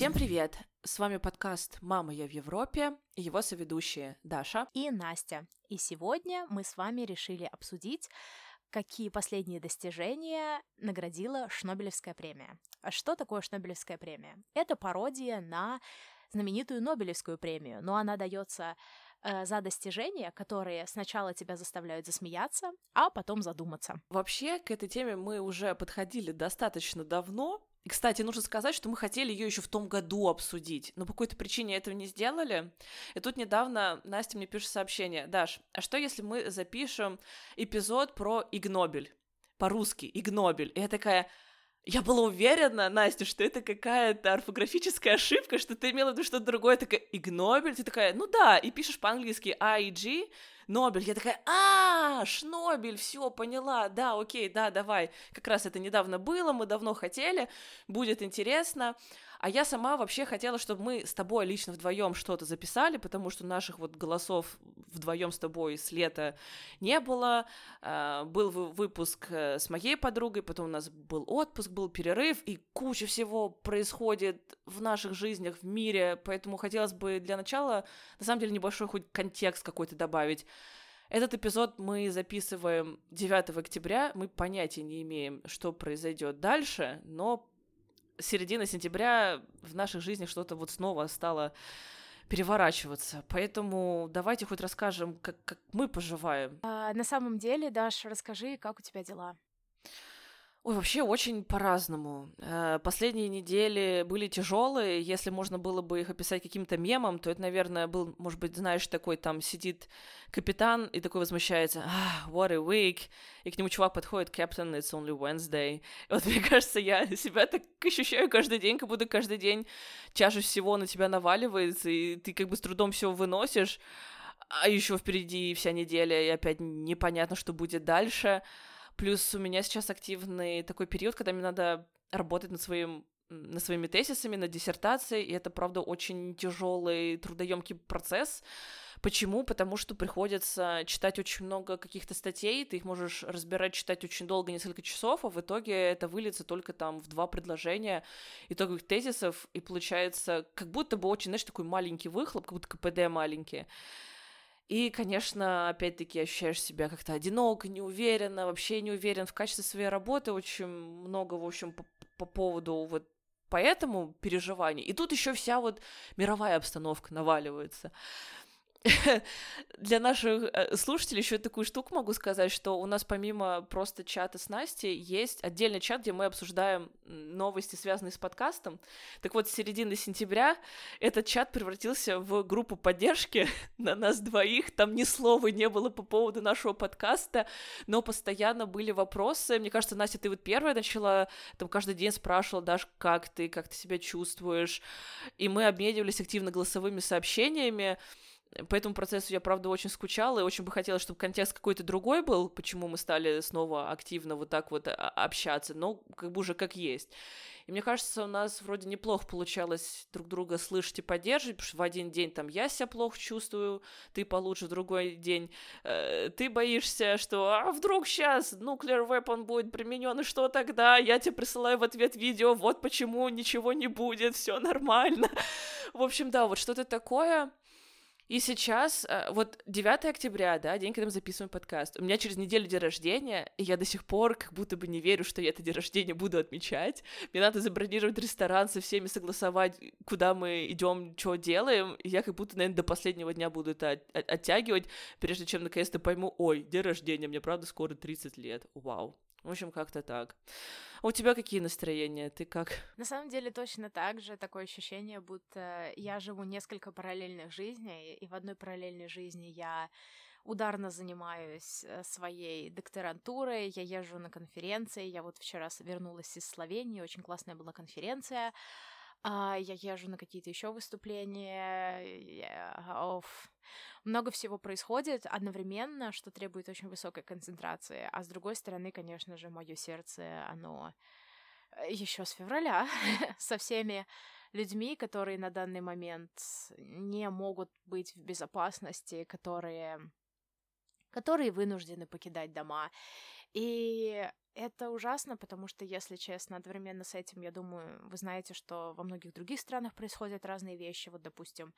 Всем привет! С вами подкаст «Мама, я в Европе» и его соведущие Даша и Настя. И сегодня мы с вами решили обсудить, какие последние достижения наградила Шнобелевская премия. А что такое Шнобелевская премия? Это пародия на знаменитую Нобелевскую премию, но она дается э, за достижения, которые сначала тебя заставляют засмеяться, а потом задуматься. Вообще, к этой теме мы уже подходили достаточно давно, и, кстати, нужно сказать, что мы хотели ее еще в том году обсудить, но по какой-то причине этого не сделали. И тут недавно Настя мне пишет сообщение. Даш, а что если мы запишем эпизод про Игнобель? По-русски, Игнобель. И я такая, я была уверена, Настя, что это какая-то орфографическая ошибка, что ты имела в виду что-то другое, такая, Игнобель, ты такая, ну да, и пишешь по-английски и G, Нобель. Я такая, а, Шнобель, все, поняла, да, окей, да, давай. Как раз это недавно было, мы давно хотели, будет интересно. А я сама вообще хотела, чтобы мы с тобой лично вдвоем что-то записали, потому что наших вот голосов вдвоем с тобой с лета не было. А, был выпуск э, с моей подругой, потом у нас был отпуск, был перерыв, и куча всего происходит в наших жизнях, в мире, поэтому хотелось бы для начала, на самом деле, небольшой хоть контекст какой-то добавить. Этот эпизод мы записываем 9 октября. Мы понятия не имеем, что произойдет дальше, но середина сентября в наших жизнях что-то вот снова стало переворачиваться. Поэтому давайте хоть расскажем, как, как мы поживаем. А, на самом деле, Даш, расскажи, как у тебя дела? Ой, вообще очень по-разному. Э, последние недели были тяжелые. Если можно было бы их описать каким-то мемом, то это, наверное, был, может быть, знаешь, такой там сидит капитан и такой возмущается, ah, what a week, и к нему чувак подходит, Captain, it's only Wednesday. И вот мне кажется, я себя так ощущаю каждый день, как будто каждый день чаша всего на тебя наваливается, и ты как бы с трудом все выносишь, а еще впереди вся неделя, и опять непонятно, что будет дальше. Плюс у меня сейчас активный такой период, когда мне надо работать над своим над своими тезисами, над диссертацией, и это, правда, очень тяжелый, трудоемкий процесс. Почему? Потому что приходится читать очень много каких-то статей, ты их можешь разбирать, читать очень долго, несколько часов, а в итоге это выльется только там в два предложения итоговых тезисов, и получается как будто бы очень, знаешь, такой маленький выхлоп, как будто КПД маленький. И, конечно, опять-таки ощущаешь себя как-то одиноко, неуверенно, вообще не уверен в качестве своей работы, очень много, в общем, по, по поводу вот поэтому переживаний. И тут еще вся вот мировая обстановка наваливается. Для наших э, слушателей еще такую штуку могу сказать, что у нас помимо просто чата с Настей есть отдельный чат, где мы обсуждаем новости, связанные с подкастом. Так вот, с середины сентября этот чат превратился в группу поддержки на нас двоих. Там ни слова не было по поводу нашего подкаста, но постоянно были вопросы. Мне кажется, Настя, ты вот первая начала, там каждый день спрашивала, Даш, как ты, как ты себя чувствуешь? И мы обменивались активно голосовыми сообщениями. По этому процессу я, правда, очень скучала и очень бы хотела, чтобы контекст какой-то другой был, почему мы стали снова активно вот так вот а, общаться, но как бы уже как есть. И мне кажется, у нас вроде неплохо получалось друг друга слышать и поддерживать, потому что в один день там я себя плохо чувствую, ты получше, в другой день э, ты боишься, что а вдруг сейчас nuclear weapon будет применен, и что тогда? Я тебе присылаю в ответ видео, вот почему ничего не будет, все нормально. В общем, да, вот что-то такое. И сейчас, э, вот 9 октября, да, день, когда мы записываем подкаст, у меня через неделю день рождения, и я до сих пор как будто бы не верю, что я это день рождения буду отмечать. Мне надо забронировать ресторан, со всеми согласовать, куда мы идем, что делаем, и я как будто, наверное, до последнего дня буду это оттягивать, прежде чем наконец-то пойму, ой, день рождения, мне правда скоро 30 лет, вау. В общем, как-то так. А у тебя какие настроения? Ты как? На самом деле точно так же. Такое ощущение, будто я живу несколько параллельных жизней, и в одной параллельной жизни я ударно занимаюсь э, своей докторантурой, я езжу на конференции, я вот вчера вернулась из Словении, очень классная была конференция, а, я езжу на какие-то еще выступления. Я, оф. Много всего происходит одновременно, что требует очень высокой концентрации. А с другой стороны, конечно же, мое сердце, оно э, еще с февраля со всеми людьми, которые на данный момент не могут быть в безопасности, которые которые вынуждены покидать дома. И это ужасно, потому что, если честно, одновременно с этим, я думаю, вы знаете, что во многих других странах происходят разные вещи. Вот, допустим,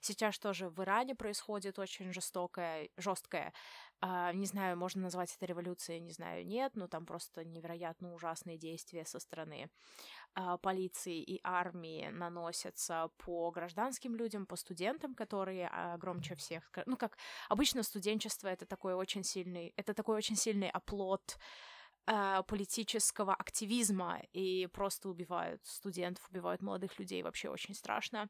сейчас тоже в Иране происходит очень жестокое, жесткое, э, не знаю, можно назвать это революцией, не знаю, нет, но там просто невероятно ужасные действия со стороны полиции и армии наносятся по гражданским людям, по студентам, которые э, громче всех. Ну, как обычно студенчество это такой очень сильный, это такой очень сильный оплот э, политического активизма и просто убивают студентов, убивают молодых людей, вообще очень страшно.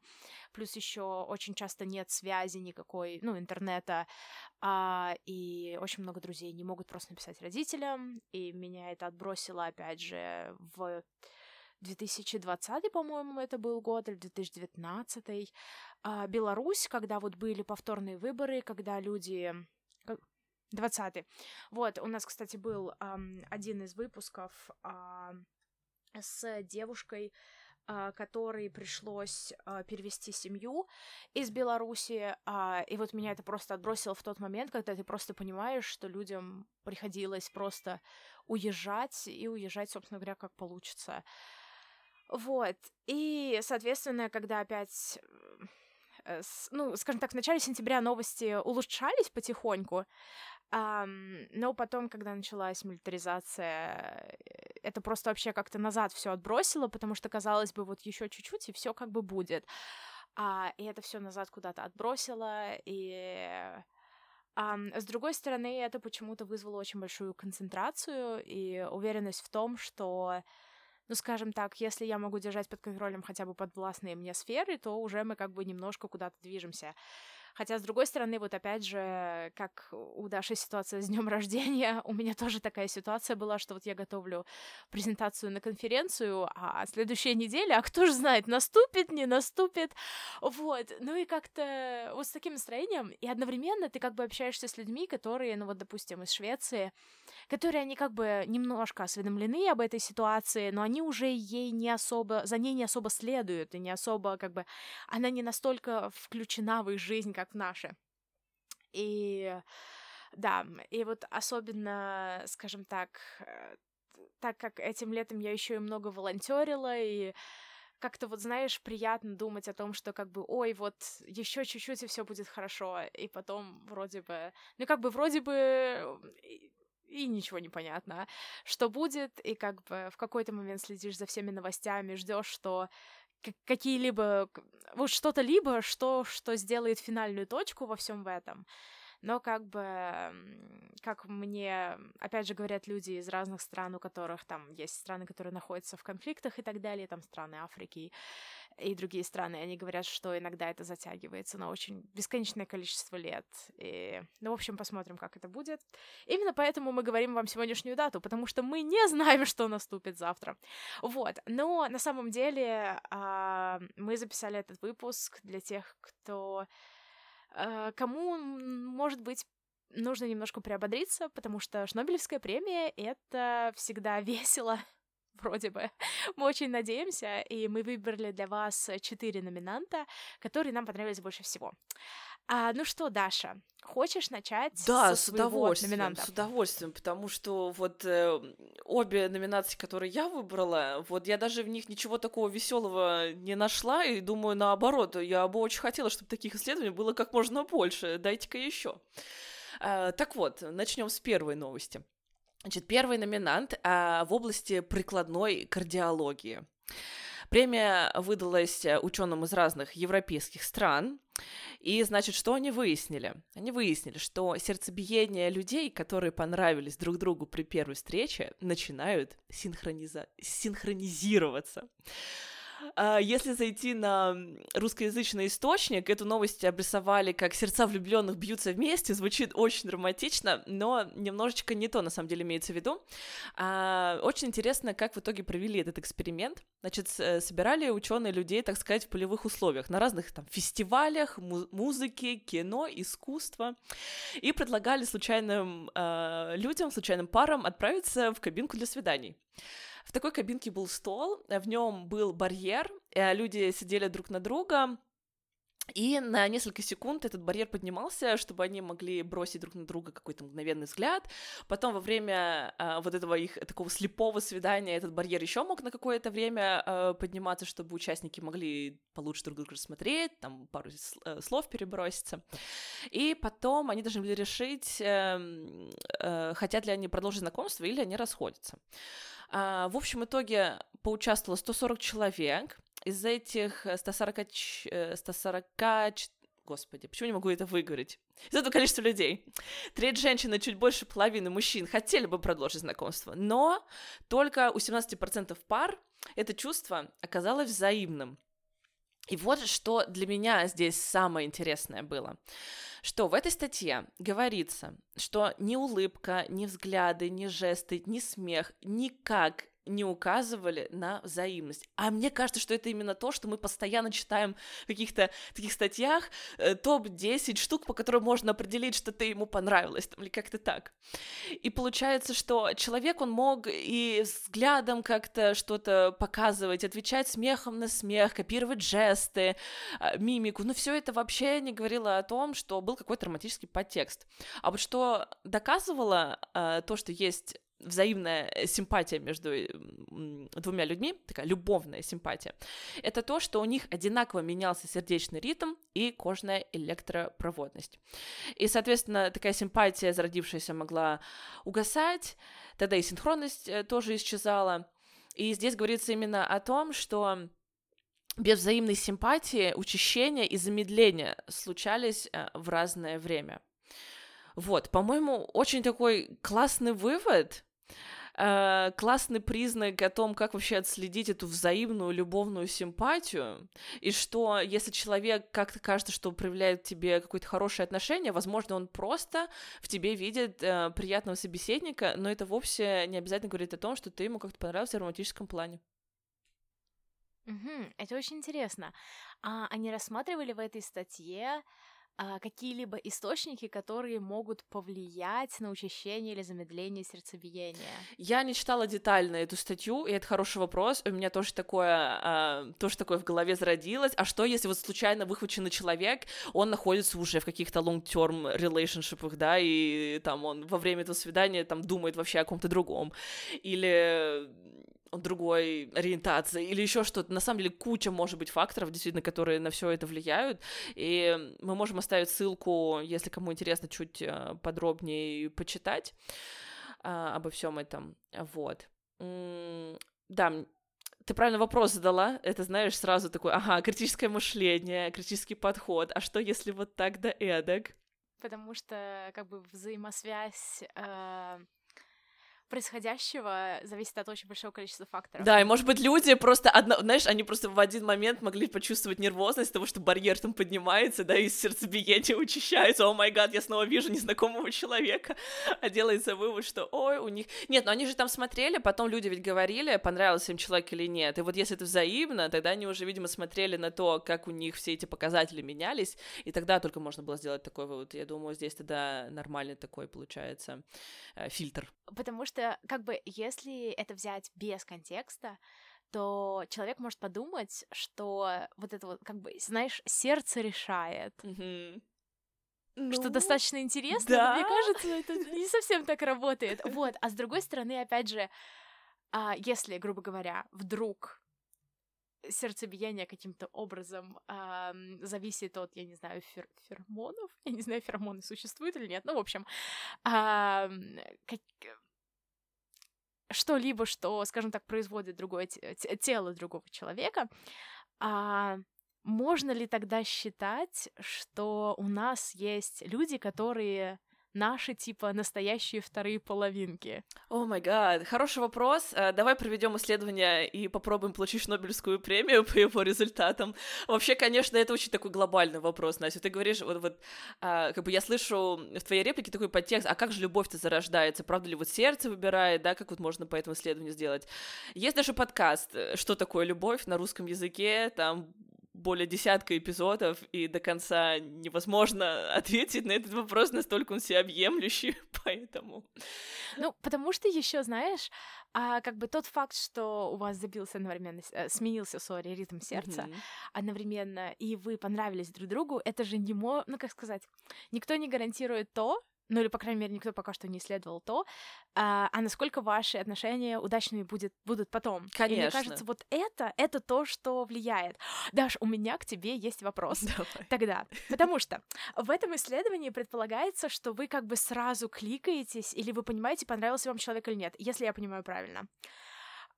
Плюс еще очень часто нет связи никакой, ну, интернета, э, и очень много друзей не могут просто написать родителям, и меня это отбросило, опять же, в 2020, по-моему, это был год, или 2019. А, Беларусь, когда вот были повторные выборы, когда люди 20 Вот, у нас, кстати, был эм, один из выпусков э, с девушкой, э, которой пришлось э, перевести семью из Беларуси, э, и вот меня это просто отбросило в тот момент, когда ты просто понимаешь, что людям приходилось просто уезжать, и уезжать, собственно говоря, как получится. Вот, и, соответственно, когда опять э, ну, скажем так, в начале сентября новости улучшались потихоньку, Um, но потом, когда началась милитаризация, это просто вообще как-то назад все отбросило, потому что казалось бы, вот еще чуть-чуть и все как бы будет. А, и это все назад куда-то отбросило, и Um, с другой стороны, это почему-то вызвало очень большую концентрацию и уверенность в том, что, ну, скажем так, если я могу держать под контролем хотя бы подвластные мне сферы, то уже мы как бы немножко куда-то движемся. Хотя, с другой стороны, вот опять же, как у Даши ситуация с днем рождения, у меня тоже такая ситуация была, что вот я готовлю презентацию на конференцию, а следующая неделя, а кто же знает, наступит, не наступит, вот. Ну и как-то вот с таким настроением, и одновременно ты как бы общаешься с людьми, которые, ну вот, допустим, из Швеции, которые они как бы немножко осведомлены об этой ситуации, но они уже ей не особо, за ней не особо следуют, и не особо как бы, она не настолько включена в их жизнь, как в наши. И да, и вот особенно, скажем так, э, так как этим летом я еще и много волонтерила, и как-то вот, знаешь, приятно думать о том, что как бы, ой, вот еще чуть-чуть и все будет хорошо, и потом вроде бы, ну как бы вроде бы и ничего не понятно, что будет, и как бы в какой-то момент следишь за всеми новостями, ждешь, что какие-либо вот что-то либо что что сделает финальную точку во всем в этом но как бы, как мне, опять же, говорят люди из разных стран, у которых там есть страны, которые находятся в конфликтах и так далее, там страны Африки и другие страны, они говорят, что иногда это затягивается на очень бесконечное количество лет. И, ну, в общем, посмотрим, как это будет. Именно поэтому мы говорим вам сегодняшнюю дату, потому что мы не знаем, что наступит завтра. Вот. Но на самом деле а, мы записали этот выпуск для тех, кто кому, может быть, нужно немножко приободриться, потому что Шнобелевская премия — это всегда весело, вроде бы. Мы очень надеемся, и мы выбрали для вас четыре номинанта, которые нам понравились больше всего. А, ну что, Даша, хочешь начать да, с удовольствием, номинанта? с удовольствием, потому что вот э, обе номинации, которые я выбрала, вот я даже в них ничего такого веселого не нашла, и думаю, наоборот, я бы очень хотела, чтобы таких исследований было как можно больше. Дайте-ка еще. Э, так вот, начнем с первой новости. Значит, первый номинант э, в области прикладной кардиологии. Премия выдалась э, ученым из разных европейских стран. И, значит, что они выяснили? Они выяснили, что сердцебиение людей, которые понравились друг другу при первой встрече, начинают синхрониза... синхронизироваться. А, если зайти на русскоязычный источник, эту новость обрисовали как «сердца влюбленных бьются вместе», звучит очень романтично, но немножечко не то, на самом деле, имеется в виду. А, очень интересно, как в итоге провели этот эксперимент. Значит, собирали ученые людей, так сказать, в полевых условиях, на разных там фестивалях, му- музыки, кино, искусства, и предлагали случайным э, людям, случайным парам отправиться в кабинку для свиданий. В такой кабинке был стол, в нем был барьер, люди сидели друг на друга, И на несколько секунд этот барьер поднимался, чтобы они могли бросить друг на друга какой-то мгновенный взгляд. Потом во время э, вот этого их такого слепого свидания этот барьер еще мог на какое-то время э, подниматься, чтобы участники могли получше друг друга рассмотреть, там пару э, слов переброситься. И потом они должны были решить, э, э, хотят ли они продолжить знакомство или они расходятся. Э, в общем итоге поучаствовало 140 человек, из этих 140, 140 Господи, почему не могу это выговорить? Из этого количества людей. Треть женщин и чуть больше половины мужчин хотели бы продолжить знакомство, но только у 17% пар это чувство оказалось взаимным. И вот что для меня здесь самое интересное было, что в этой статье говорится, что ни улыбка, ни взгляды, ни жесты, ни смех никак не указывали на взаимность. А мне кажется, что это именно то, что мы постоянно читаем в каких-то таких статьях э, топ-10 штук, по которым можно определить, что ты ему понравилось, там, или как-то так. И получается, что человек, он мог и взглядом как-то что-то показывать, отвечать смехом на смех, копировать жесты, э, мимику, но все это вообще не говорило о том, что был какой-то романтический подтекст. А вот что доказывало э, то, что есть взаимная э, симпатия между э, двумя людьми, такая любовная симпатия, это то, что у них одинаково менялся сердечный ритм и кожная электропроводность. И, соответственно, такая симпатия, зародившаяся, могла угасать, тогда и синхронность э, тоже исчезала. И здесь говорится именно о том, что без взаимной симпатии учащения и замедления случались в разное время. Вот, по-моему, очень такой классный вывод, классный признак о том, как вообще отследить эту взаимную любовную симпатию, и что если человек как-то кажется, что проявляет тебе какое-то хорошее отношение, возможно, он просто в тебе видит э, приятного собеседника, но это вовсе не обязательно говорит о том, что ты ему как-то понравился в романтическом плане. Угу, это очень интересно. А они рассматривали в этой статье какие-либо источники, которые могут повлиять на учащение или замедление сердцебиения? Я не читала детально эту статью, и это хороший вопрос. У меня тоже такое, а, тоже такое в голове зародилось. А что, если вот случайно выхваченный человек, он находится уже в каких-то long-term relationship, да, и там он во время этого свидания там думает вообще о ком-то другом, или другой ориентации или еще что-то. На самом деле куча может быть факторов, действительно, которые на все это влияют. И мы можем оставить ссылку, если кому интересно, чуть э, подробнее почитать а, обо всем этом. Вот. Да, ты правильно вопрос задала. Это, знаешь, сразу такой, ага, критическое мышление, критический подход. А что, если вот так да эдак? Потому что, как бы, взаимосвязь э, происходящего зависит от очень большого количества факторов. Да, и может быть люди просто, одно, знаешь, они просто в один момент могли почувствовать нервозность того, что барьер там поднимается, да, и сердцебиение учащается, о май гад, я снова вижу незнакомого человека, а делается вывод, что ой, у них... Нет, но они же там смотрели, потом люди ведь говорили, понравился им человек или нет, и вот если это взаимно, тогда они уже, видимо, смотрели на то, как у них все эти показатели менялись, и тогда только можно было сделать такой вывод. Я думаю, здесь тогда нормальный такой получается э, фильтр. Потому что что как бы если это взять без контекста, то человек может подумать, что вот это вот, как бы, знаешь, сердце решает. Mm-hmm. Ну, что достаточно интересно, да. но мне кажется, это не совсем так работает. Вот, а с другой стороны, опять же, а, если, грубо говоря, вдруг сердцебиение каким-то образом зависит от, я не знаю, фер фермонов, я не знаю, феромоны существуют или нет, ну, в общем, как, что-либо, что, скажем так, производит другое тело другого человека, а можно ли тогда считать, что у нас есть люди, которые наши, типа, настоящие вторые половинки? О май гад, хороший вопрос. Э, давай проведем исследование и попробуем получить Нобелевскую премию по его результатам. Вообще, конечно, это очень такой глобальный вопрос, Настя. Ты говоришь, вот, вот а, как бы я слышу в твоей реплике такой подтекст, а как же любовь-то зарождается? Правда ли вот сердце выбирает, да, как вот можно по этому исследованию сделать? Есть даже подкаст «Что такое любовь» на русском языке, там более десятка эпизодов, и до конца невозможно ответить на этот вопрос, настолько он всеобъемлющий, поэтому... Ну, потому что еще, знаешь, а, как бы тот факт, что у вас забился одновременно, э, сменился, сори, ритм сердца mm-hmm. одновременно, и вы понравились друг другу, это же не мо... Ну, как сказать, никто не гарантирует то, ну или, по крайней мере, никто пока что не исследовал то, а, а насколько ваши отношения удачными будет, будут потом. Конечно. И мне кажется, вот это, это то, что влияет. Даш, у меня к тебе есть вопрос. Давай. Тогда, потому что в этом исследовании предполагается, что вы как бы сразу кликаетесь, или вы понимаете, понравился вам человек или нет, если я понимаю правильно.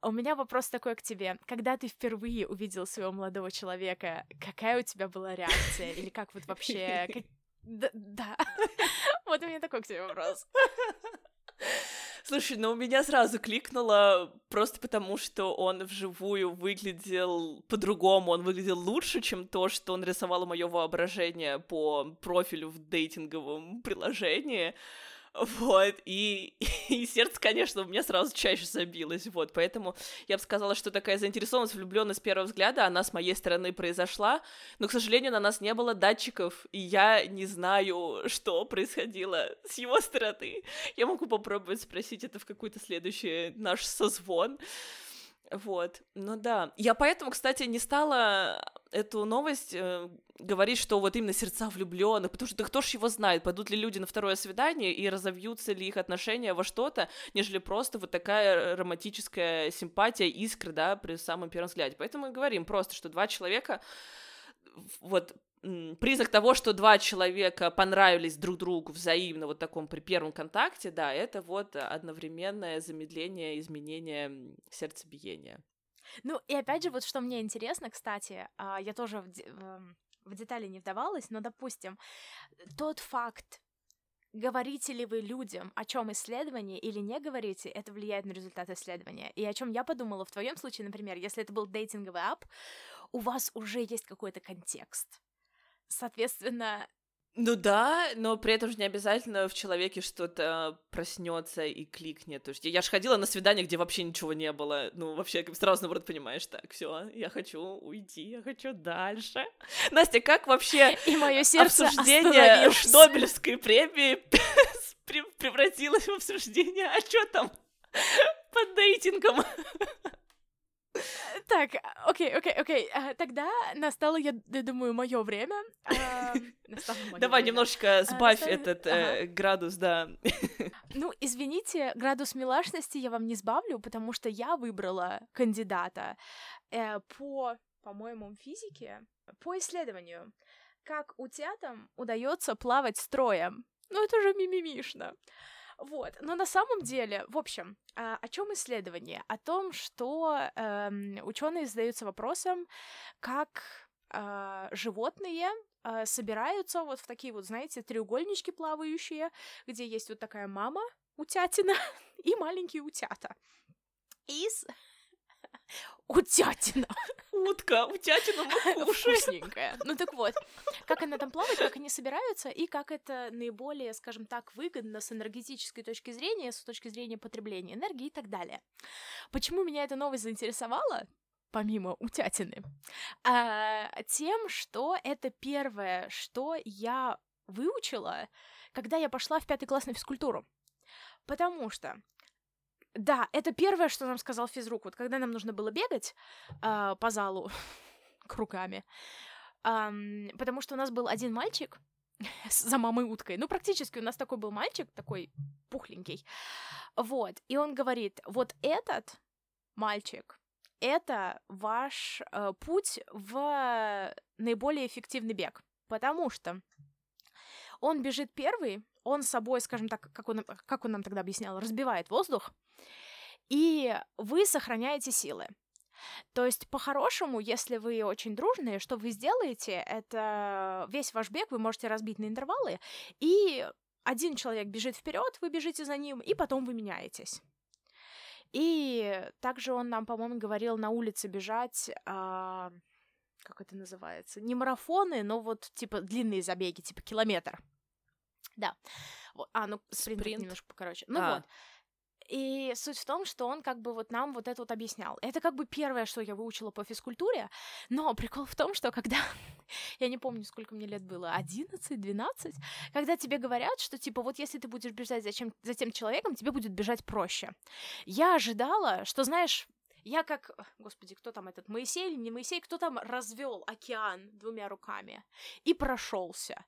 У меня вопрос такой к тебе. Когда ты впервые увидел своего молодого человека, какая у тебя была реакция? Или как вот вообще... Да. Вот у меня такой к тебе вопрос. Слушай, ну у меня сразу кликнуло просто потому, что он вживую выглядел по-другому, он выглядел лучше, чем то, что он рисовал мое воображение по профилю в дейтинговом приложении. Вот, и, и сердце, конечно, у меня сразу чаще забилось, вот, поэтому я бы сказала, что такая заинтересованность, влюбленность с первого взгляда, она с моей стороны произошла, но, к сожалению, на нас не было датчиков, и я не знаю, что происходило с его стороны. Я могу попробовать спросить это в какой-то следующий наш созвон. Вот, ну да. Я поэтому, кстати, не стала эту новость э, говорить, что вот именно сердца влюбленных, потому что да кто ж его знает, пойдут ли люди на второе свидание и разовьются ли их отношения во что-то, нежели просто вот такая романтическая симпатия, искра, да, при самом первом взгляде. Поэтому мы говорим просто, что два человека вот признак того, что два человека понравились друг другу взаимно вот таком при первом контакте, да, это вот одновременное замедление, изменение сердцебиения. Ну, и опять же, вот что мне интересно, кстати, а, я тоже в, эм, в детали не вдавалась, но, допустим, тот факт, говорите ли вы людям, о чем исследование или не говорите, это влияет на результат исследования. И о чем я подумала в твоем случае, например, если это был дейтинговый ап, у вас уже есть какой-то контекст соответственно... Ну да, но при этом же не обязательно в человеке что-то проснется и кликнет. То есть я, я же ходила на свидание, где вообще ничего не было. Ну, вообще, сразу, наоборот, понимаешь, так, все, я хочу уйти, я хочу дальше. Настя, как вообще и мое сердце обсуждение Нобелевской премии превратилось в обсуждение, а что там под дейтингом? Так, окей, окей, окей. А, тогда настало, я думаю, мое время. А, Давай немножечко а, сбавь этот э, градус, да. Ну, извините, градус милашности я вам не сбавлю, потому что я выбрала кандидата э, по, по-моему, физике, по исследованию, как утятам удается плавать строем. Ну, это же мимимишно. Вот, но на самом деле, в общем, а, о чем исследование? О том, что эм, ученые задаются вопросом, как э, животные э, собираются вот в такие вот, знаете, треугольнички плавающие, где есть вот такая мама утятина и маленькие утята. И Утятина. Утка, утятина мы кушаем. Вкусненькая. Ну так вот, как она там плавает, как они собираются, и как это наиболее, скажем так, выгодно с энергетической точки зрения, с точки зрения потребления энергии и так далее. Почему меня эта новость заинтересовала? помимо утятины, а, тем, что это первое, что я выучила, когда я пошла в пятый класс на физкультуру. Потому что да, это первое, что нам сказал физрук. Вот когда нам нужно было бегать э, по залу кругами, э, потому что у нас был один мальчик за мамой уткой. Ну, практически у нас такой был мальчик, такой пухленький. Вот. И он говорит, вот этот мальчик, это ваш э, путь в наиболее эффективный бег. Потому что он бежит первый, он с собой, скажем так, как он, как он нам тогда объяснял, разбивает воздух, и вы сохраняете силы. То есть, по-хорошему, если вы очень дружные, что вы сделаете, это весь ваш бег вы можете разбить на интервалы, и один человек бежит вперед, вы бежите за ним, и потом вы меняетесь. И также он нам, по-моему, говорил на улице бежать, а, как это называется, не марафоны, но вот типа длинные забеги, типа километр. Да. Вот. А, ну спринт, спринт. немножко покороче. Ну а. вот. И суть в том, что он как бы вот нам вот это вот объяснял. Это как бы первое, что я выучила по физкультуре, но прикол в том, что когда, я не помню, сколько мне лет было, 11-12, когда тебе говорят, что типа вот если ты будешь бежать за, чем, за тем человеком, тебе будет бежать проще. Я ожидала, что, знаешь, я как, господи, кто там этот Моисей или не Моисей, кто там развел океан двумя руками и прошелся.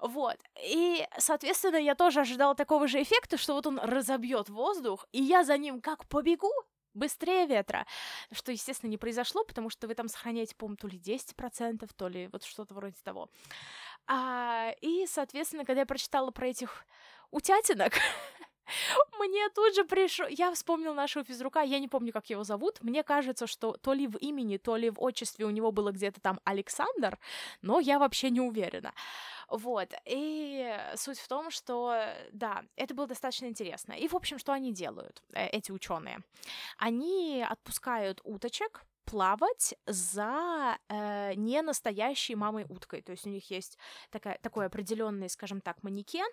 Вот. И, соответственно, я тоже ожидала такого же эффекта, что вот он разобьет воздух, и я за ним как побегу, быстрее ветра, что, естественно, не произошло, потому что вы там сохраняете, по-моему, то ли 10%, то ли вот что-то вроде того. А, и, соответственно, когда я прочитала про этих утятинок, Мне тут же пришло... Я вспомнил нашего физрука, я не помню, как его зовут. Мне кажется, что то ли в имени, то ли в отчестве у него было где-то там Александр, но я вообще не уверена. Вот, и суть в том, что, да, это было достаточно интересно. И, в общем, что они делают, э, эти ученые? Они отпускают уточек, плавать за э, не настоящей мамой уткой. То есть у них есть такая, такой определенный, скажем так, манекен,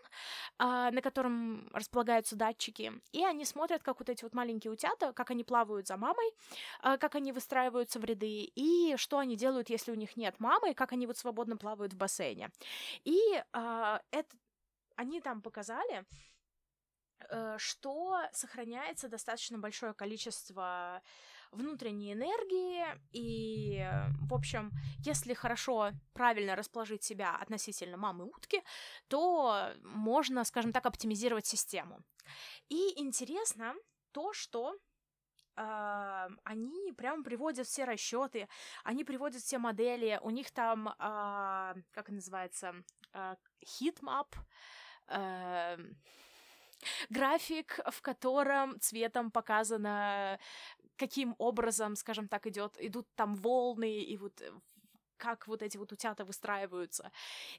э, на котором располагаются датчики, и они смотрят, как вот эти вот маленькие утята, как они плавают за мамой, э, как они выстраиваются в ряды, и что они делают, если у них нет мамы, как они вот свободно плавают в бассейне. И э, это они там показали, э, что сохраняется достаточно большое количество внутренней энергии, и, в общем, если хорошо, правильно расположить себя относительно мамы утки, то можно, скажем так, оптимизировать систему. И интересно то, что Uh, они прям приводят все расчеты, они приводят все модели, у них там, uh, как называется, uh, heatmap, график, в котором цветом показано каким образом, скажем так, идет, идут там волны, и вот э, как вот эти вот утята выстраиваются,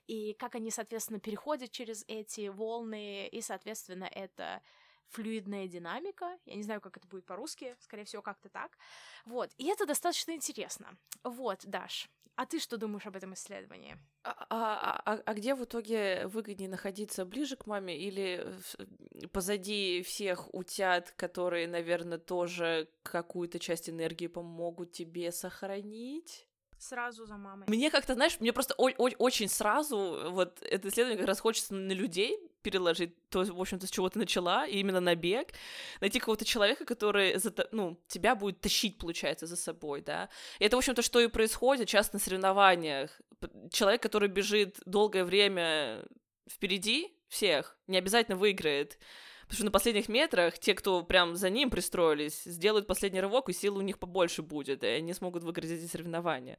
и как они, соответственно, переходят через эти волны, и, соответственно, это флюидная динамика. Я не знаю, как это будет по-русски, скорее всего, как-то так. Вот, и это достаточно интересно. Вот, Даш, а ты что думаешь об этом исследовании? А, а, а, а где в итоге выгоднее находиться ближе к маме или позади всех утят, которые, наверное, тоже какую-то часть энергии помогут тебе сохранить? Сразу за мамой. Мне как-то, знаешь, мне просто о- о- очень сразу вот это исследование как раз хочется на людей переложить то, в общем-то, с чего ты начала, и именно на бег, найти какого-то человека, который, за, ну, тебя будет тащить, получается, за собой, да. И это, в общем-то, что и происходит часто на соревнованиях. Человек, который бежит долгое время впереди всех, не обязательно выиграет, Потому что на последних метрах те, кто прям за ним пристроились, сделают последний рывок, и силы у них побольше будет, и они смогут выиграть эти соревнования.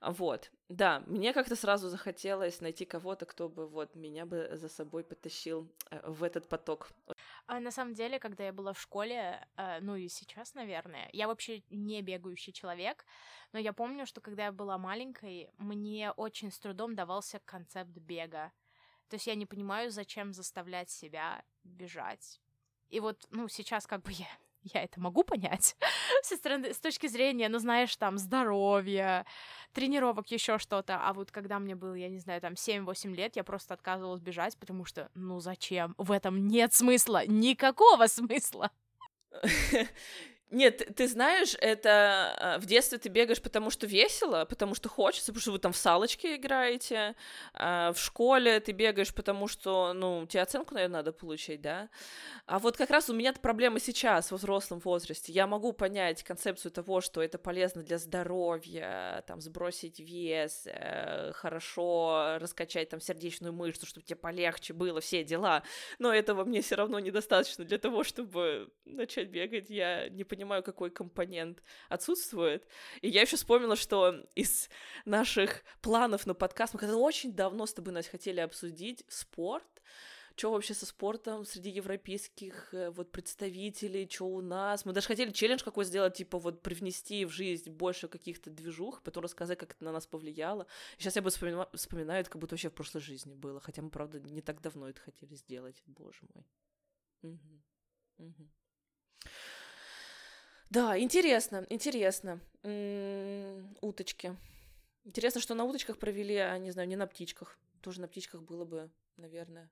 Вот, да, мне как-то сразу захотелось найти кого-то, кто бы вот меня бы за собой потащил э, в этот поток. А на самом деле, когда я была в школе, э, ну и сейчас, наверное, я вообще не бегающий человек, но я помню, что когда я была маленькой, мне очень с трудом давался концепт бега. То есть я не понимаю, зачем заставлять себя бежать. И вот, ну, сейчас как бы я, я это могу понять со стороны, с точки зрения, ну, знаешь, там, здоровья, тренировок, еще что-то. А вот когда мне было, я не знаю, там, 7-8 лет, я просто отказывалась бежать, потому что, ну, зачем? В этом нет смысла, никакого смысла. Нет, ты знаешь, это а, в детстве ты бегаешь, потому что весело, потому что хочется, потому что вы там в салочки играете. А в школе ты бегаешь, потому что, ну, тебе оценку, наверное, надо получить, да. А вот как раз у меня проблема сейчас, в взрослом возрасте. Я могу понять концепцию того, что это полезно для здоровья, там, сбросить вес, э, хорошо раскачать там сердечную мышцу, чтобы тебе полегче было, все дела. Но этого мне все равно недостаточно для того, чтобы начать бегать. Я не понимаю, понимаю, какой компонент отсутствует. И я еще вспомнила, что из наших планов на подкаст мы когда очень давно с тобой, Настя, хотели обсудить спорт, что вообще со спортом среди европейских э, вот представителей, что у нас. Мы даже хотели челлендж какой сделать, типа вот привнести в жизнь больше каких-то движух, потом рассказать, как это на нас повлияло. Сейчас я бы вспоминаю, вспоминаю это, как будто вообще в прошлой жизни было, хотя мы, правда, не так давно это хотели сделать, боже мой. Угу. Угу. Да, интересно, интересно. М-м, уточки. Интересно, что на уточках провели, а не знаю, не на птичках. Тоже на птичках было бы, наверное,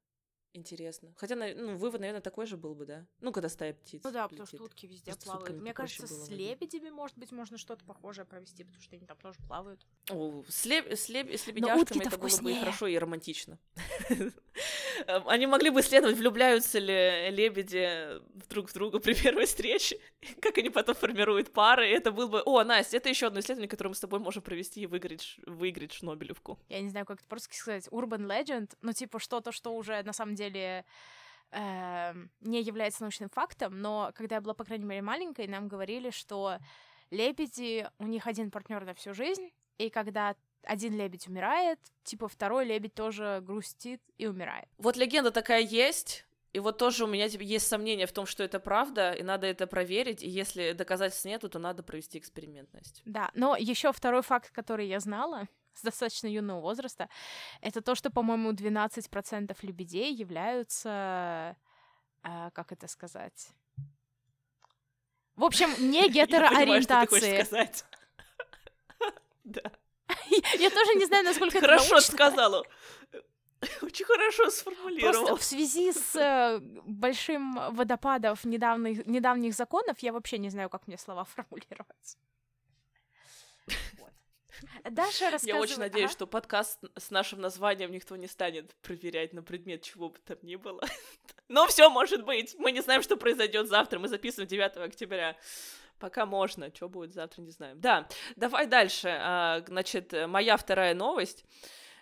Интересно. Хотя, ну, вывод, наверное, такой же был бы, да? Ну, когда стая птиц. Ну да, потому что утки везде Просто плавают. Мне кажется, с лебедями, может быть, можно что-то похожее провести, потому что они там тоже плавают. О, с, леб... с, леб... с лебедяшками это вкуснее. было бы и хорошо, и романтично. Они могли бы исследовать, влюбляются ли лебеди друг в друга при первой встрече, как они потом формируют пары. Это был бы... О, Настя, это еще одно исследование, которое мы с тобой можем провести и выиграть, выиграть Шнобелевку. Я не знаю, как это просто сказать. Urban Legend, ну, типа, что-то, что уже на самом деле э, не является научным фактом, но когда я была, по крайней мере, маленькой, нам говорили, что лебеди, у них один партнер на всю жизнь, и когда один лебедь умирает, типа второй лебедь тоже грустит и умирает. Вот легенда такая есть, и вот тоже у меня типа, есть сомнения в том, что это правда, и надо это проверить, и если доказательств нету, то надо провести эксперимент, Настя. Да, но еще второй факт, который я знала, с достаточно юного возраста, это то, что, по-моему, 12% лебедей являются... Э, как это сказать? В общем, не гетероориентации. Да. Я тоже не знаю, насколько это Хорошо сказала. Очень хорошо сформулировал. Просто в связи с э, большим водопадом недавних, недавних законов я вообще не знаю, как мне слова формулировать. Даша рассказывает... Я очень надеюсь, ага. что подкаст с нашим названием никто не станет проверять на предмет чего бы там ни было. Но все может быть. Мы не знаем, что произойдет завтра. Мы записываем 9 октября. Пока можно. Что будет завтра, не знаем. Да, давай дальше. А, значит, моя вторая новость.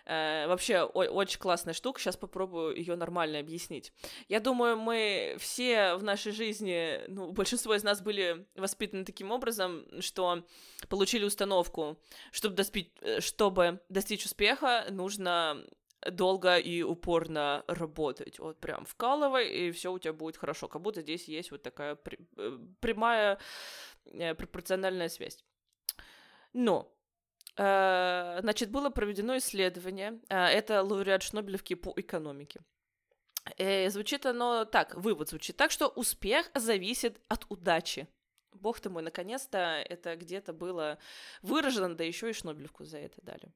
Э, вообще очень классная штука, сейчас попробую ее нормально объяснить. Я думаю, мы все в нашей жизни, ну, большинство из нас были воспитаны таким образом, что получили установку, чтобы, доспить, чтобы достичь успеха, нужно долго и упорно работать. Вот прям вкалывай, и все у тебя будет хорошо. Как будто здесь есть вот такая при, э, прямая пропорциональная связь. Но Э, значит, было проведено исследование. Э, это лауреат Шнобелевки по экономике. И э, звучит оно так, вывод звучит так, что успех зависит от удачи. Бог ты мой, наконец-то это где-то было выражено, да еще и Шнобелевку за это дали.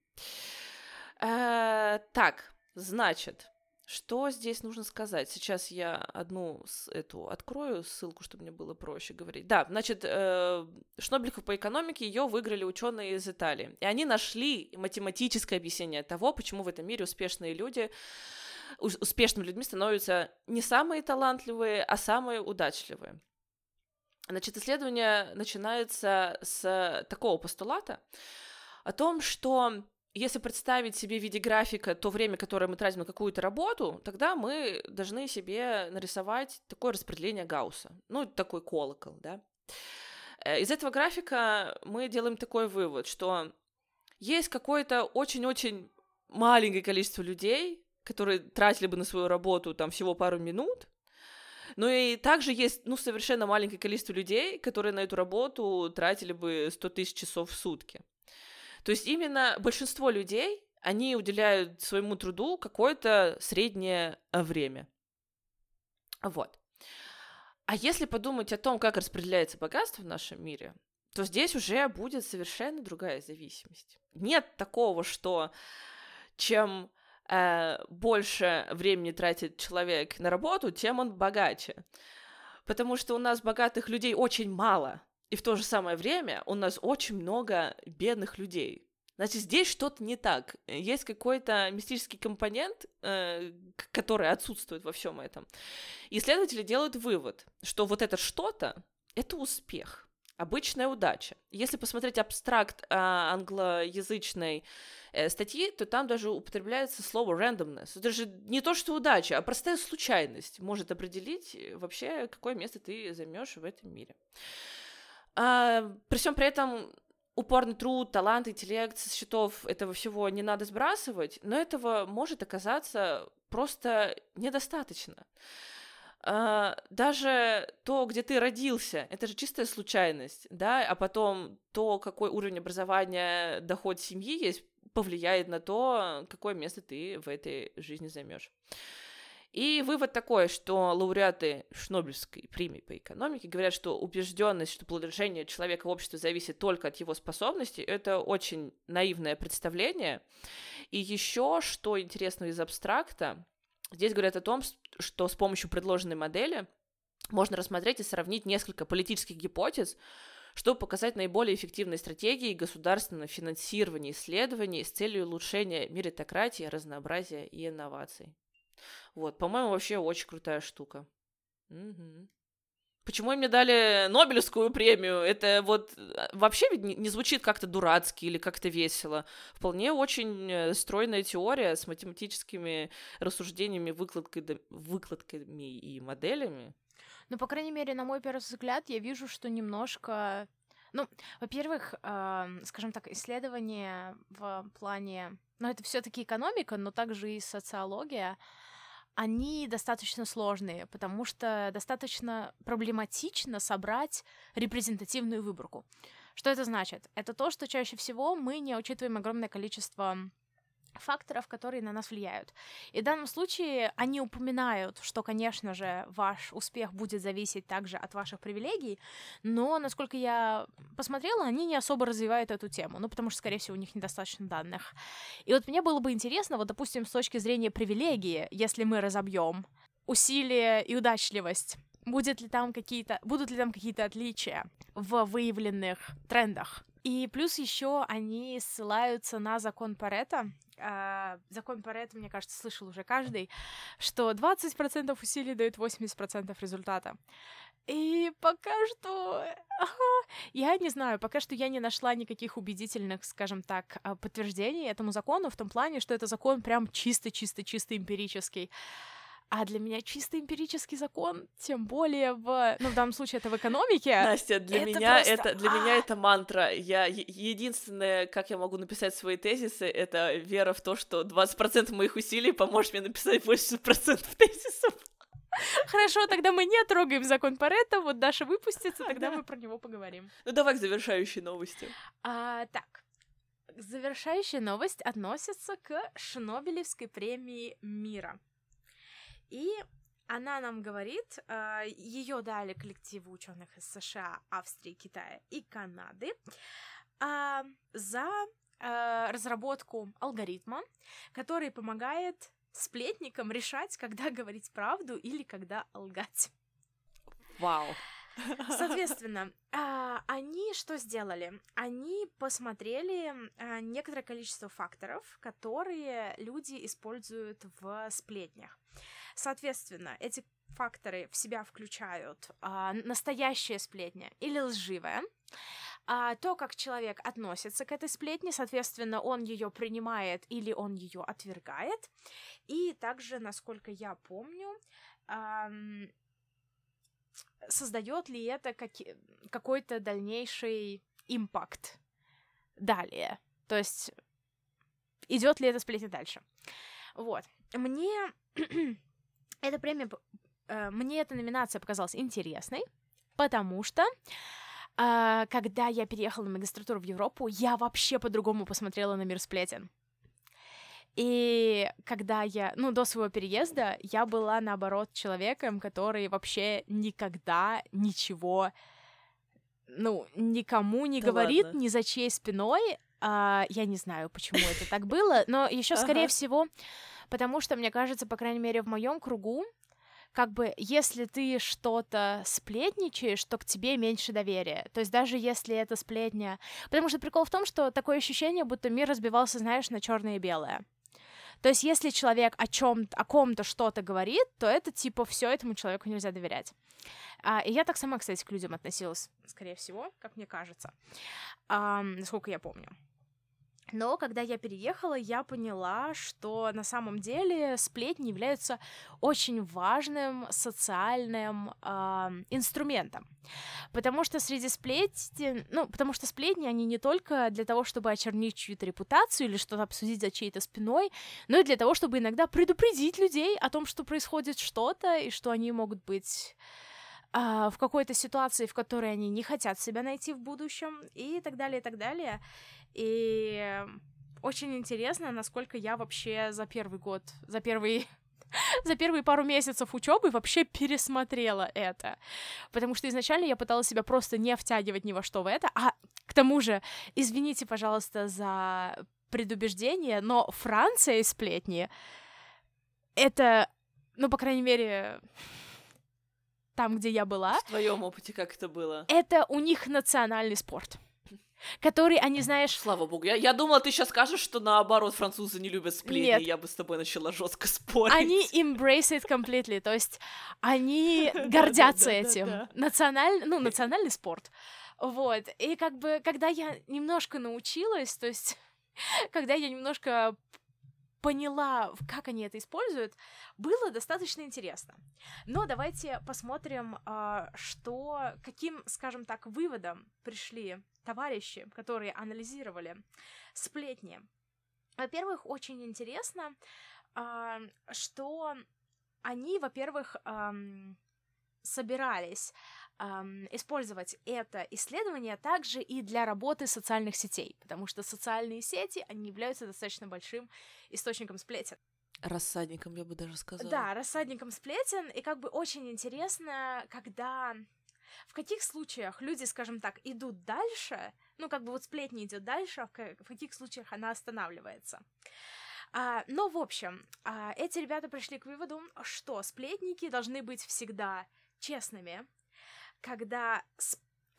так, значит, что здесь нужно сказать? Сейчас я одну эту открою ссылку, чтобы мне было проще говорить. Да, значит, э, Шнобелевку по экономике ее выиграли ученые из Италии. И они нашли математическое объяснение того, почему в этом мире успешные люди, успешными людьми становятся не самые талантливые, а самые удачливые. Значит, исследование начинается с такого постулата о том, что если представить себе в виде графика то время, которое мы тратим на какую-то работу, тогда мы должны себе нарисовать такое распределение Гаусса, ну, такой колокол, да. Э, из этого графика мы делаем такой вывод, что есть какое-то очень-очень маленькое количество людей, которые тратили бы на свою работу там всего пару минут, но и также есть, ну, совершенно маленькое количество людей, которые на эту работу тратили бы 100 тысяч часов в сутки. То есть именно большинство людей, они уделяют своему труду какое-то среднее э, время. Вот. А если подумать о том, как распределяется богатство в нашем мире, то здесь уже будет совершенно другая зависимость. Нет такого, что чем э, больше времени тратит человек на работу, тем он богаче. Потому что у нас богатых людей очень мало. И в то же самое время у нас очень много бедных людей. Значит, здесь что-то не так. Есть какой-то мистический компонент, э, который отсутствует во всем этом. Исследователи делают вывод, что вот это что-то — это успех, обычная удача. Если посмотреть абстракт э, англоязычной э, статьи, то там даже употребляется слово randomness. Это же не то, что удача, а простая случайность может определить э, вообще, какое место ты займешь в этом мире. А, при всем при этом упорный труд, талант, интеллект со счетов этого всего не надо сбрасывать, но этого может оказаться просто недостаточно. А, даже то, где ты родился, это же чистая случайность, да, а потом то, какой уровень образования, доход семьи есть, повлияет на то, какое место ты в этой жизни займешь. И вывод такой, что лауреаты Шнобелевской премии по экономике говорят, что убежденность, что положение человека в обществе зависит только от его способностей, это очень наивное представление. И еще, что интересно из абстракта, здесь говорят о том, что с помощью предложенной модели можно рассмотреть и сравнить несколько политических гипотез, чтобы показать наиболее эффективные стратегии государственного финансирования исследований с целью улучшения меритократии, разнообразия и инноваций. Вот, по-моему, вообще очень крутая штука. Угу. Почему им не дали Нобелевскую премию? Это вот э, вообще не звучит как-то дурацки или как-то весело. Вполне очень э, стройная теория с математическими рассуждениями, выкладками, выкладками и моделями. Ну, по крайней мере, на мой первый взгляд, я вижу, что немножко... Ну, во-первых, э, скажем так, исследования в плане... Ну, это все таки экономика, но также и социология они достаточно сложные, потому что достаточно проблематично собрать репрезентативную выборку. Что это значит? Это то, что чаще всего мы не учитываем огромное количество факторов, которые на нас влияют. И в данном случае они упоминают, что, конечно же, ваш успех будет зависеть также от ваших привилегий, но, насколько я посмотрела, они не особо развивают эту тему, ну, потому что, скорее всего, у них недостаточно данных. И вот мне было бы интересно, вот, допустим, с точки зрения привилегии, если мы разобьем усилия и удачливость, будет ли там какие-то, будут ли там какие-то отличия в выявленных трендах. И плюс еще они ссылаются на закон Парета, Uh, закон Паретта, мне кажется, слышал уже каждый, что 20% усилий дают 80% результата. И пока что... Я не знаю, пока что я не нашла никаких убедительных, скажем так, а, подтверждений этому закону, в том плане, что это закон прям чисто-чисто-чисто эмпирический. А для меня чисто эмпирический закон, тем более в, ну в данном случае это в экономике. Настя, для это меня просто... это для меня это мантра. Я единственное, как я могу написать свои тезисы, это вера в то, что 20% моих усилий поможет мне написать 80% тезисов. Хорошо, тогда мы не трогаем закон Паретта, вот Даша выпустится, тогда мы про него поговорим. Ну давай к завершающей новости. А, так, завершающая новость относится к Шнобелевской премии мира. И она нам говорит, а, ее дали коллективу ученых из США, Австрии, Китая и Канады а, за а, разработку алгоритма, который помогает сплетникам решать, когда говорить правду или когда лгать. Вау. Соответственно, они что сделали? Они посмотрели некоторое количество факторов, которые люди используют в сплетнях. Соответственно, эти факторы в себя включают а, настоящая сплетня или лживая, а, то, как человек относится к этой сплетне, соответственно, он ее принимает или он ее отвергает, и также, насколько я помню, а, создает ли это каки- какой-то дальнейший импакт далее, то есть идет ли эта сплетня дальше. Вот. Мне Эта премия, э, мне эта номинация показалась интересной, потому что э, когда я переехала на магистратуру в Европу, я вообще по-другому посмотрела на мир сплетен. И когда я, ну, до своего переезда, я была, наоборот, человеком, который вообще никогда ничего, ну, никому не да говорит, ладно. ни за чьей спиной. А, я не знаю, почему это так было, но еще, скорее всего, потому что, мне кажется, по крайней мере, в моем кругу, как бы, если ты что-то сплетничаешь, то к тебе меньше доверия. То есть даже если это сплетня... Потому что прикол в том, что такое ощущение, будто мир разбивался, знаешь, на черное и белое. То есть, если человек о чем о ком-то что-то говорит, то это типа все этому человеку нельзя доверять. А, и я так сама, кстати, к людям относилась, скорее всего, как мне кажется, а, насколько я помню. Но когда я переехала, я поняла, что на самом деле сплетни являются очень важным социальным э, инструментом. Потому что среди сплетен, ну, потому что сплетни, они не только для того, чтобы очернить чью-то репутацию или что-то обсудить за чьей-то спиной, но и для того, чтобы иногда предупредить людей о том, что происходит что-то и что они могут быть в какой-то ситуации, в которой они не хотят себя найти в будущем, и так далее, и так далее. И очень интересно, насколько я вообще за первый год, за первый за первые пару месяцев учебы вообще пересмотрела это. Потому что изначально я пыталась себя просто не втягивать ни во что в это. А к тому же, извините, пожалуйста, за предубеждение, но Франция и сплетни — это ну, по крайней мере, там, где я была. В твоем опыте как это было? Это у них национальный спорт который они, знаешь... Слава богу, я, я думала, ты сейчас скажешь, что наоборот, французы не любят сплетни, Нет. я бы с тобой начала жестко спорить. Они embrace it completely, то есть они гордятся этим. Национальный, ну, национальный спорт. Вот, и как бы, когда я немножко научилась, то есть, когда я немножко поняла, как они это используют, было достаточно интересно. Но давайте посмотрим, а, что, каким, скажем так, выводом пришли товарищи, которые анализировали сплетни. Во-первых, очень интересно, а, что они, во-первых, собирались использовать это исследование также и для работы социальных сетей, потому что социальные сети, они являются достаточно большим источником сплетен. Рассадником, я бы даже сказала. Да, рассадником сплетен, и как бы очень интересно, когда в каких случаях люди, скажем так, идут дальше, ну, как бы вот сплетни идет дальше, а в, каких случаях она останавливается. А, но, в общем, а, эти ребята пришли к выводу, что сплетники должны быть всегда честными, когда,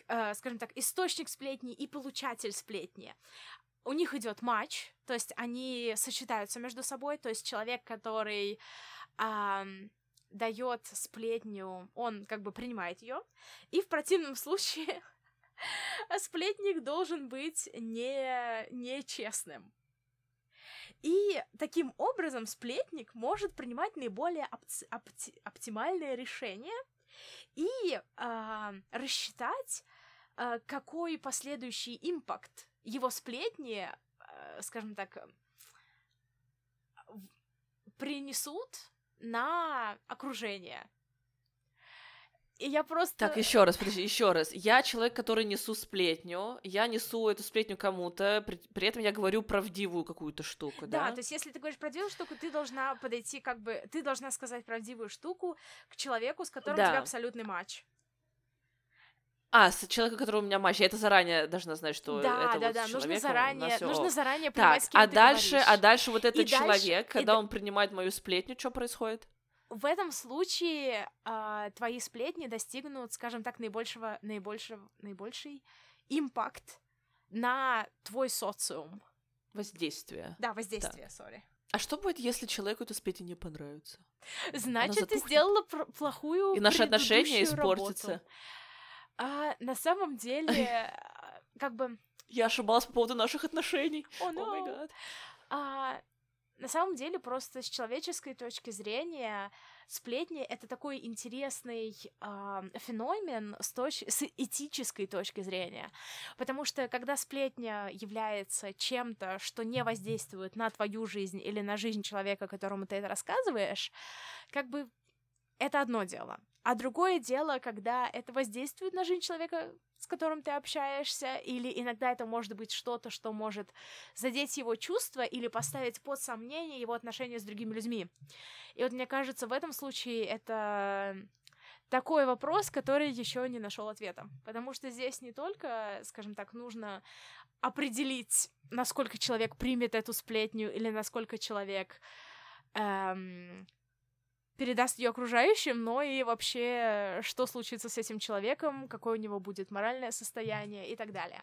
э, скажем так, источник сплетни и получатель сплетни у них идет матч, то есть они сочетаются между собой, то есть человек, который дает сплетню, он как бы принимает ее, и в противном случае сплетник должен быть не нечестным. И таким образом сплетник может принимать наиболее опти- опти- оптимальное решение и э, рассчитать, э, какой последующий импакт его сплетни, э, скажем так, принесут на окружение. И я просто... Так, еще раз, подожди, еще раз. Я человек, который несу сплетню, я несу эту сплетню кому-то, при, при этом я говорю правдивую какую-то штуку, да? Да, то есть если ты говоришь правдивую штуку, ты должна подойти как бы... Ты должна сказать правдивую штуку к человеку, с которым да. у тебя абсолютный матч. А, с человеком, который у меня матч, я это заранее должна знать, что да, это да, вот да, нужно заранее, нужно заранее понимать, так, с кем а ты дальше, говоришь. а дальше вот этот и человек, дальше, когда и... он принимает мою сплетню, что происходит? В этом случае э, твои сплетни достигнут, скажем так, наибольшего, наибольшего, наибольший импакт на твой социум. Воздействие. Да, воздействие, сори. А что будет, если человеку эта сплетня не понравится? Значит, ты сделала плохую И наши отношения испортятся. А, на самом деле, как бы... Я ошибалась по поводу наших отношений. О, oh, no. а, на самом деле, просто с человеческой точки зрения, сплетни — это такой интересный э, феномен с, точ... с этической точки зрения. Потому что когда сплетня является чем-то, что не воздействует на твою жизнь или на жизнь человека, которому ты это рассказываешь, как бы это одно дело. А другое дело, когда это воздействует на жизнь человека, которым ты общаешься, или иногда это может быть что-то, что может задеть его чувства или поставить под сомнение его отношения с другими людьми. И вот мне кажется, в этом случае это такой вопрос, который еще не нашел ответа. Потому что здесь не только, скажем так, нужно определить, насколько человек примет эту сплетню или насколько человек эм, передаст ее окружающим, но и вообще, что случится с этим человеком, какое у него будет моральное состояние и так далее.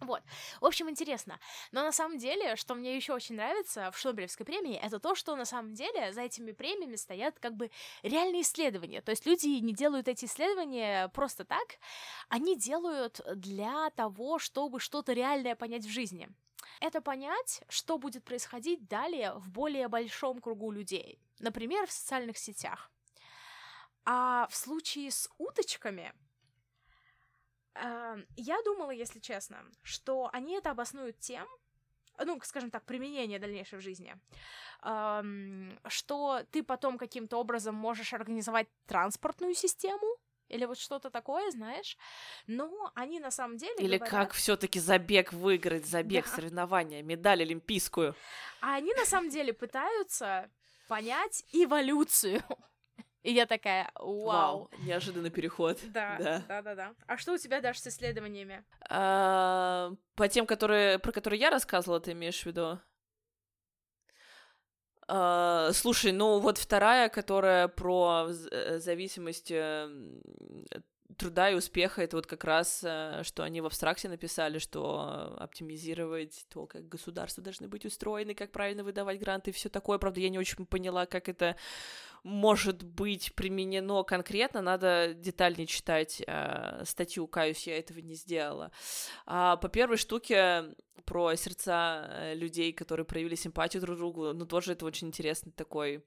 Вот. В общем, интересно. Но на самом деле, что мне еще очень нравится в Шнобелевской премии, это то, что на самом деле за этими премиями стоят как бы реальные исследования. То есть люди не делают эти исследования просто так, они делают для того, чтобы что-то реальное понять в жизни. Это понять, что будет происходить далее в более большом кругу людей, например, в социальных сетях. А в случае с уточками, э, я думала, если честно, что они это обоснуют тем, ну, скажем так, применение дальнейшей в жизни, эм, что ты потом каким-то образом можешь организовать транспортную систему, или вот что-то такое, знаешь. Но они на самом деле. Или говорят... как все-таки забег выиграть, забег, да. соревнования, медаль олимпийскую. А они на самом деле пытаются понять эволюцию. И я такая, вау. Вау, неожиданный переход. Да, да, да, да, да. А что у тебя даже с исследованиями? А, по тем, которые, про которые я рассказывала, ты имеешь в виду? Uh, слушай, ну вот вторая, которая про э, зависимость э, труда и успеха, это вот как раз, э, что они в абстракте написали, что оптимизировать то, как государства должны быть устроены, как правильно выдавать гранты и все такое. Правда, я не очень поняла, как это может быть применено конкретно, надо детальнее читать э, статью, каюсь, я этого не сделала. А по первой штуке про сердца э, людей, которые проявили симпатию друг другу, ну тоже это очень интересный такой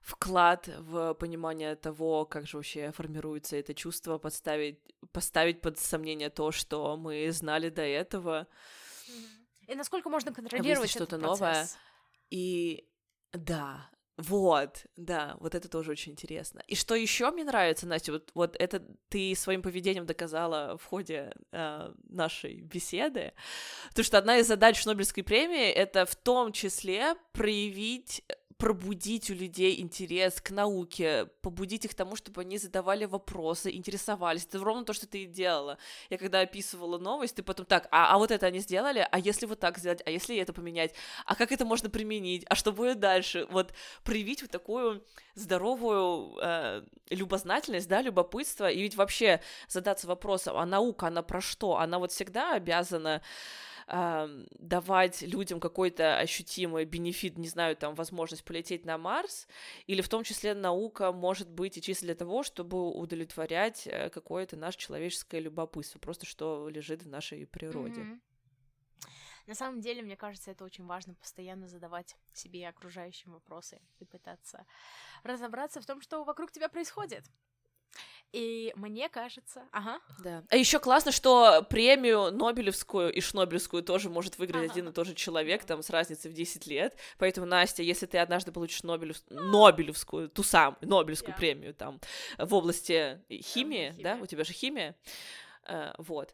вклад в понимание того, как же вообще формируется это чувство, подставить, поставить под сомнение то, что мы знали до этого. И насколько можно контролировать что-то новое. И да, вот, да, вот это тоже очень интересно. И что еще мне нравится, Настя, вот, вот это ты своим поведением доказала в ходе э, нашей беседы, то что одна из задач Нобелевской премии это в том числе проявить пробудить у людей интерес к науке, побудить их тому, чтобы они задавали вопросы, интересовались. Это ровно то, что ты и делала. Я когда описывала новость, ты потом так, а, а вот это они сделали, а если вот так сделать, а если это поменять, а как это можно применить, а что будет дальше? Вот проявить вот такую здоровую э, любознательность, да, любопытство, и ведь вообще задаться вопросом, а наука, она про что? Она вот всегда обязана давать людям какой-то ощутимый бенефит, не знаю, там, возможность полететь на Марс, или в том числе наука может быть и чисто для того, чтобы удовлетворять э, какое-то наше человеческое любопытство, просто что лежит в нашей природе. На самом деле, мне кажется, это очень важно постоянно задавать себе и окружающим вопросы и пытаться разобраться в том, что вокруг тебя происходит. И мне кажется, ага. Да. А еще классно, что премию Нобелевскую и Шнобелевскую тоже может выиграть ага. один и тот же человек, там, с разницей в 10 лет. Поэтому, Настя, если ты однажды получишь Нобелев... Нобелевскую, ту самую Нобелевскую yeah. премию, там, в области химии, yeah, да, у тебя же химия, uh, вот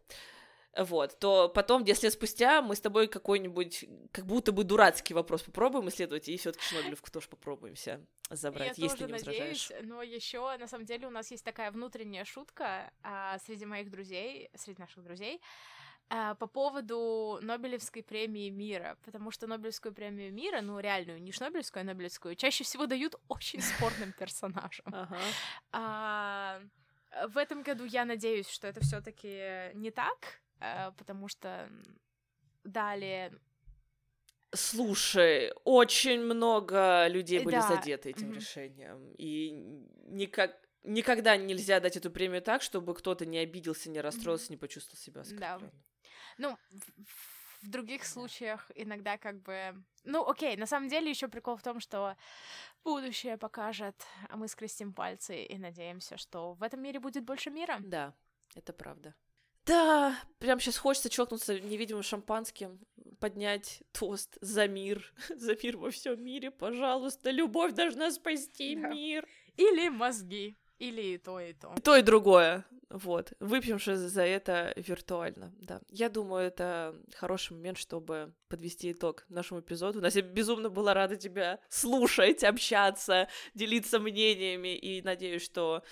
вот, то потом, 10 лет спустя, мы с тобой какой-нибудь, как будто бы дурацкий вопрос попробуем исследовать, и все-таки Шнобелевку тоже попробуемся забрать, Я если тоже не надеюсь, но еще на самом деле у нас есть такая внутренняя шутка а, среди моих друзей, среди наших друзей, а, по поводу Нобелевской премии мира, потому что Нобелевскую премию мира, ну реальную, не Шнобелевскую, а Нобелевскую, чаще всего дают очень спорным персонажам. А, в этом году я надеюсь, что это все-таки не так, потому что далее Слушай, очень много людей были да. задеты этим mm-hmm. решением. И никак, никогда нельзя дать эту премию так, чтобы кто-то не обиделся, не расстроился, mm-hmm. не почувствовал себя оскорбленным. Да. Ну, в, в других случаях иногда как бы... Ну, окей, на самом деле еще прикол в том, что будущее покажет, а мы скрестим пальцы и надеемся, что в этом мире будет больше мира. Да, это правда. Да, прям сейчас хочется чокнуться невидимым шампанским, поднять тост за мир, за мир во всем мире, пожалуйста. Любовь должна спасти да. мир. Или мозги. Или и то, и то. И то, и другое. Вот. Выпьем же за это виртуально. Да. Я думаю, это хороший момент, чтобы подвести итог нашему эпизоду. У нас я безумно была рада тебя слушать, общаться, делиться мнениями. И надеюсь, что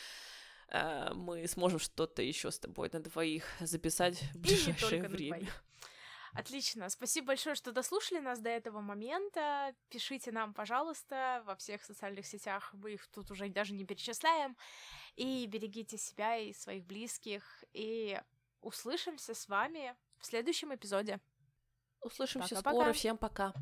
мы сможем что-то еще с тобой на двоих записать в ближайшее время. Отлично. Спасибо большое, что дослушали нас до этого момента. Пишите нам, пожалуйста, во всех социальных сетях. Мы их тут уже даже не перечисляем. И берегите себя и своих близких. И услышимся с вами в следующем эпизоде. Услышимся пока, скоро. Пока. Всем пока.